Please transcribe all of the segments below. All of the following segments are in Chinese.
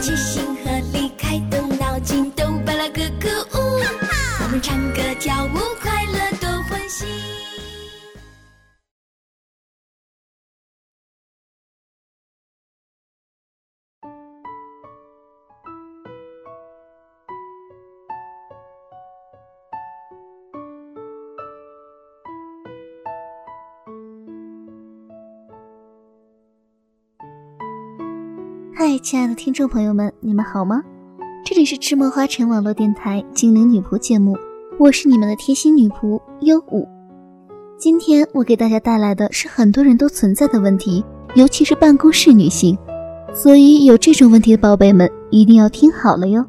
齐心嗨，亲爱的听众朋友们，你们好吗？这里是赤墨花城网络电台精灵女仆节目，我是你们的贴心女仆优舞。今天我给大家带来的是很多人都存在的问题，尤其是办公室女性，所以有这种问题的宝贝们一定要听好了哟。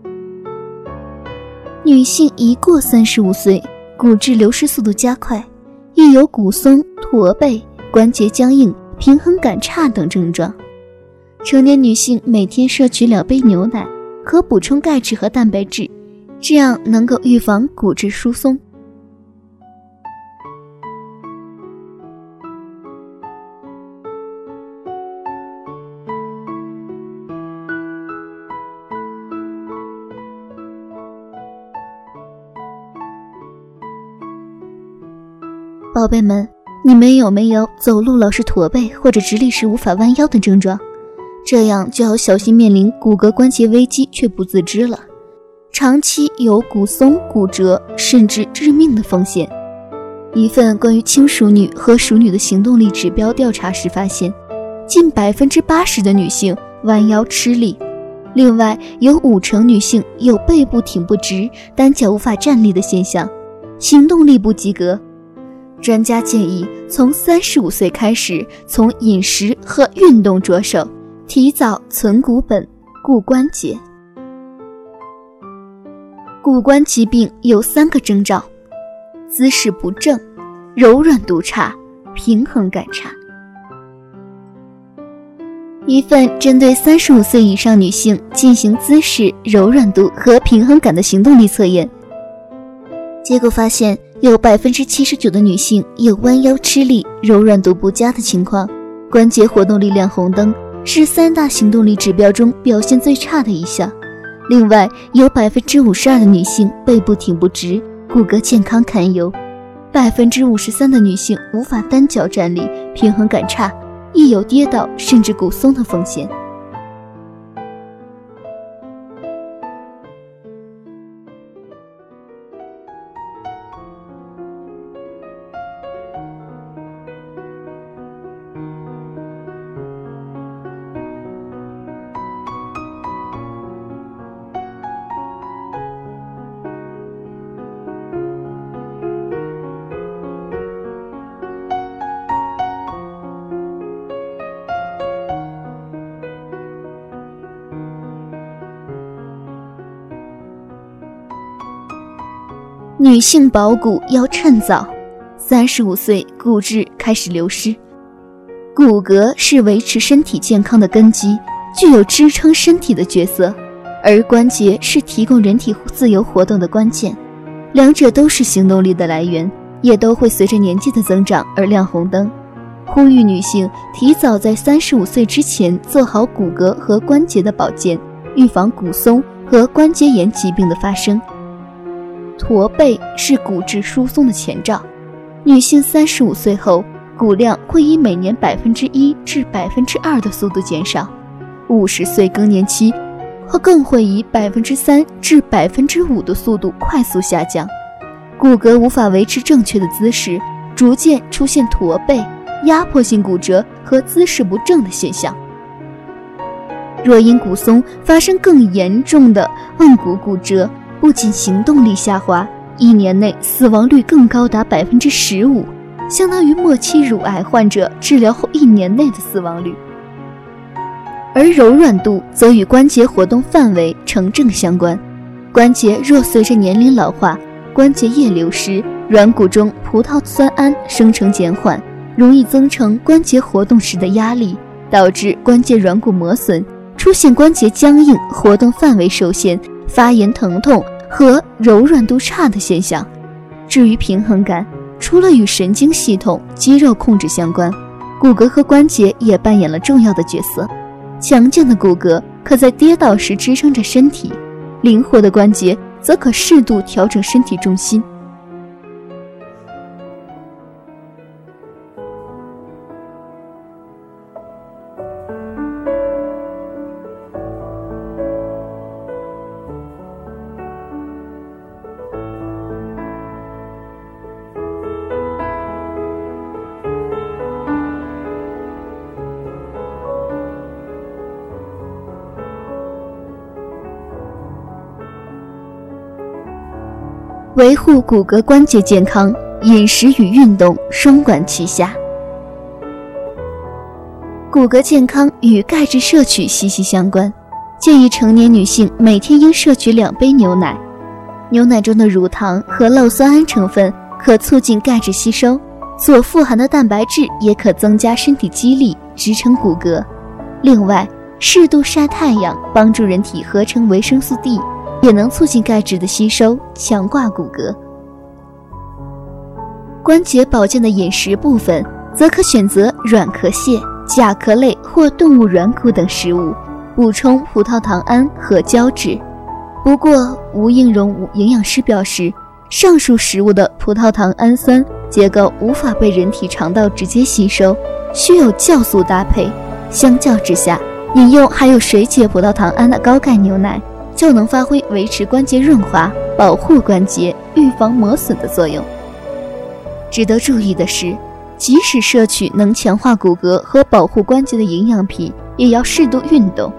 女性一过三十五岁，骨质流失速度加快，易有骨松、驼背、关节僵硬、平衡感差等症状。成年女性每天摄取两杯牛奶，可补充钙质和蛋白质，这样能够预防骨质疏松。宝贝们，你们有没有走路老是驼背或者直立时无法弯腰的症状？这样就要小心面临骨骼关节危机，却不自知了，长期有骨松、骨折甚至致命的风险。一份关于轻熟女和熟女的行动力指标调查时发现，近百分之八十的女性弯腰吃力，另外有五成女性有背部挺不直、单脚无法站立的现象，行动力不及格。专家建议从三十五岁开始，从饮食和运动着手。提早存骨本，固关节。骨关疾病有三个征兆：姿势不正、柔软度差、平衡感差。一份针对三十五岁以上女性进行姿势柔软度和平衡感的行动力测验，结果发现有百分之七十九的女性有弯腰吃力、柔软度不佳的情况，关节活动力亮红灯。是三大行动力指标中表现最差的一项。另外，有百分之五十二的女性背部挺不直，骨骼健康堪忧；百分之五十三的女性无法单脚站立，平衡感差，易有跌倒甚至骨松的风险。女性保骨要趁早，三十五岁骨质开始流失。骨骼是维持身体健康的根基，具有支撑身体的角色，而关节是提供人体自由活动的关键。两者都是行动力的来源，也都会随着年纪的增长而亮红灯。呼吁女性提早在三十五岁之前做好骨骼和关节的保健，预防骨松和关节炎疾病的发生。驼背是骨质疏松的前兆，女性三十五岁后。骨量会以每年百分之一至百分之二的速度减少，五十岁更年期，或更会以百分之三至百分之五的速度快速下降。骨骼无法维持正确的姿势，逐渐出现驼背、压迫性骨折和姿势不正的现象。若因骨松发生更严重的腕骨骨折，不仅行动力下滑，一年内死亡率更高达百分之十五。相当于末期乳癌患者治疗后一年内的死亡率，而柔软度则与关节活动范围成正相关。关节若随着年龄老化，关节液流失，软骨中葡萄酸胺生成减缓，容易增成关节活动时的压力，导致关节软骨磨损，出现关节僵硬、活动范围受限、发炎疼痛和柔软度差的现象。至于平衡感，除了与神经系统、肌肉控制相关，骨骼和关节也扮演了重要的角色。强健的骨骼可在跌倒时支撑着身体，灵活的关节则可适度调整身体重心。维护骨骼关节健康，饮食与运动双管齐下。骨骼健康与钙质摄取息息相关，建议成年女性每天应摄取两杯牛奶。牛奶中的乳糖和酪酸胺成分可促进钙质吸收，所富含的蛋白质也可增加身体肌力，支撑骨骼。另外，适度晒太阳帮助人体合成维生素 D。也能促进钙质的吸收，强化骨骼。关节保健的饮食部分，则可选择软壳蟹、甲壳类或动物软骨等食物，补充葡萄糖胺和胶质。不过，吴应荣营养师表示，上述食物的葡萄糖氨酸结构无法被人体肠道直接吸收，需有酵素搭配。相较之下，饮用含有水解葡萄糖胺的高钙牛奶。就能发挥维持关节润滑、保护关节、预防磨损的作用。值得注意的是，即使摄取能强化骨骼和保护关节的营养品，也要适度运动，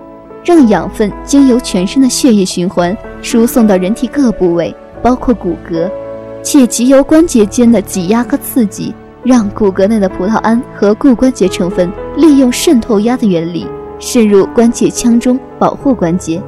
让养分经由全身的血液循环输送到人体各部位，包括骨骼，且藉由关节间的挤压和刺激，让骨骼内的葡萄胺和固关节成分利用渗透压的原理渗入关节腔中，保护关节。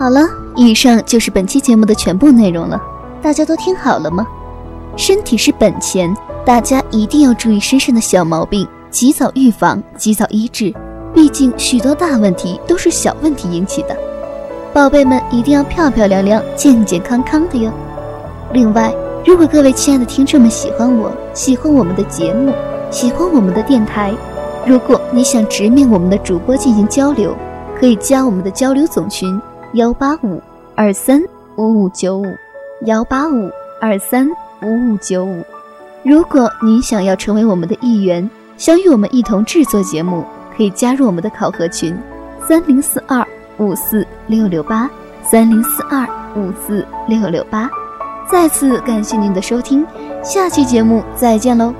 好了，以上就是本期节目的全部内容了。大家都听好了吗？身体是本钱，大家一定要注意身上的小毛病，及早预防，及早医治。毕竟许多大问题都是小问题引起的。宝贝们一定要漂漂亮亮、健健康康的哟。另外，如果各位亲爱的听众们喜欢我，喜欢我们的节目，喜欢我们的电台，如果你想直面我们的主播进行交流，可以加我们的交流总群。幺八五二三五五九五，幺八五二三五五九五。如果您想要成为我们的一员，想与我们一同制作节目，可以加入我们的考核群：三零四二五四六六八，三零四二五四六六八。再次感谢您的收听，下期节目再见喽。